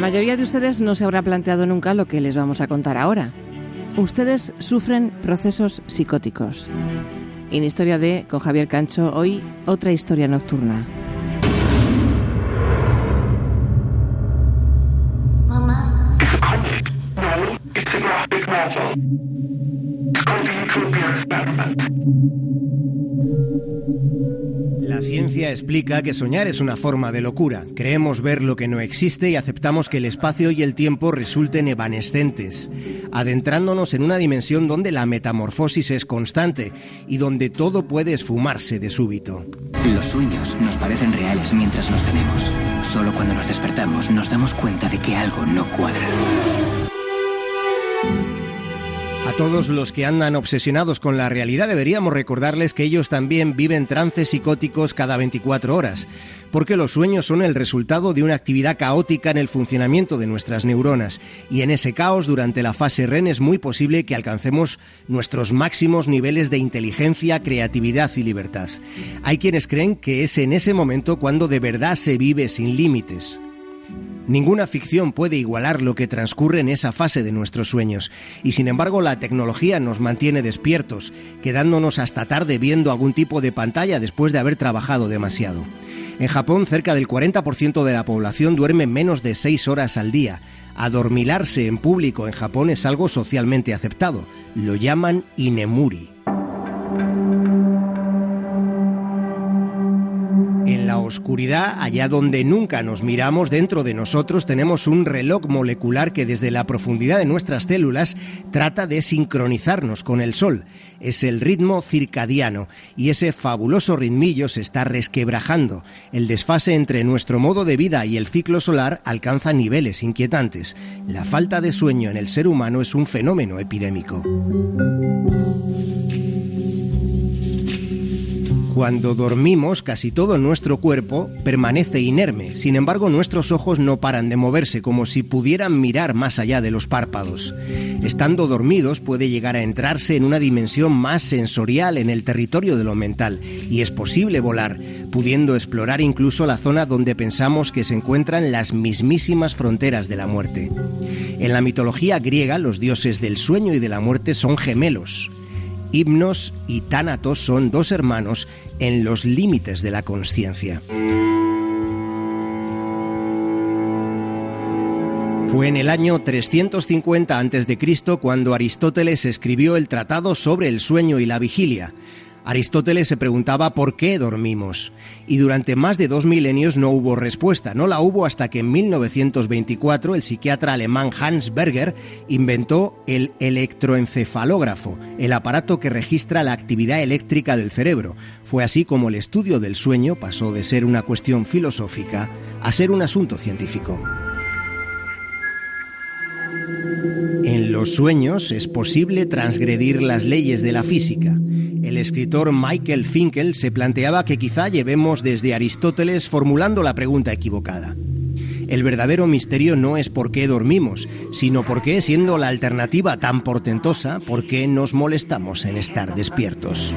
mayoría de ustedes no se habrá planteado nunca lo que les vamos a contar ahora. Ustedes sufren procesos psicóticos. En Historia de, con Javier Cancho, hoy otra historia nocturna. La ciencia explica que soñar es una forma de locura. Creemos ver lo que no existe y aceptamos que el espacio y el tiempo resulten evanescentes, adentrándonos en una dimensión donde la metamorfosis es constante y donde todo puede esfumarse de súbito. Los sueños nos parecen reales mientras los tenemos. Solo cuando nos despertamos nos damos cuenta de que algo no cuadra. Todos los que andan obsesionados con la realidad deberíamos recordarles que ellos también viven trances psicóticos cada 24 horas, porque los sueños son el resultado de una actividad caótica en el funcionamiento de nuestras neuronas, y en ese caos durante la fase REN es muy posible que alcancemos nuestros máximos niveles de inteligencia, creatividad y libertad. Hay quienes creen que es en ese momento cuando de verdad se vive sin límites. Ninguna ficción puede igualar lo que transcurre en esa fase de nuestros sueños, y sin embargo la tecnología nos mantiene despiertos, quedándonos hasta tarde viendo algún tipo de pantalla después de haber trabajado demasiado. En Japón, cerca del 40% de la población duerme menos de 6 horas al día. Adormilarse en público en Japón es algo socialmente aceptado. Lo llaman inemuri. Oscuridad, allá donde nunca nos miramos, dentro de nosotros tenemos un reloj molecular que desde la profundidad de nuestras células trata de sincronizarnos con el Sol. Es el ritmo circadiano y ese fabuloso ritmillo se está resquebrajando. El desfase entre nuestro modo de vida y el ciclo solar alcanza niveles inquietantes. La falta de sueño en el ser humano es un fenómeno epidémico. Cuando dormimos, casi todo nuestro cuerpo permanece inerme. Sin embargo, nuestros ojos no paran de moverse, como si pudieran mirar más allá de los párpados. Estando dormidos puede llegar a entrarse en una dimensión más sensorial en el territorio de lo mental, y es posible volar, pudiendo explorar incluso la zona donde pensamos que se encuentran las mismísimas fronteras de la muerte. En la mitología griega, los dioses del sueño y de la muerte son gemelos. Himnos y Tánatos son dos hermanos en los límites de la conciencia. Fue en el año 350 a.C. cuando Aristóteles escribió el Tratado sobre el sueño y la vigilia. Aristóteles se preguntaba por qué dormimos, y durante más de dos milenios no hubo respuesta. No la hubo hasta que en 1924 el psiquiatra alemán Hans Berger inventó el electroencefalógrafo, el aparato que registra la actividad eléctrica del cerebro. Fue así como el estudio del sueño pasó de ser una cuestión filosófica a ser un asunto científico. Los sueños es posible transgredir las leyes de la física. El escritor Michael Finkel se planteaba que quizá llevemos desde Aristóteles formulando la pregunta equivocada. El verdadero misterio no es por qué dormimos, sino por qué, siendo la alternativa tan portentosa, por qué nos molestamos en estar despiertos.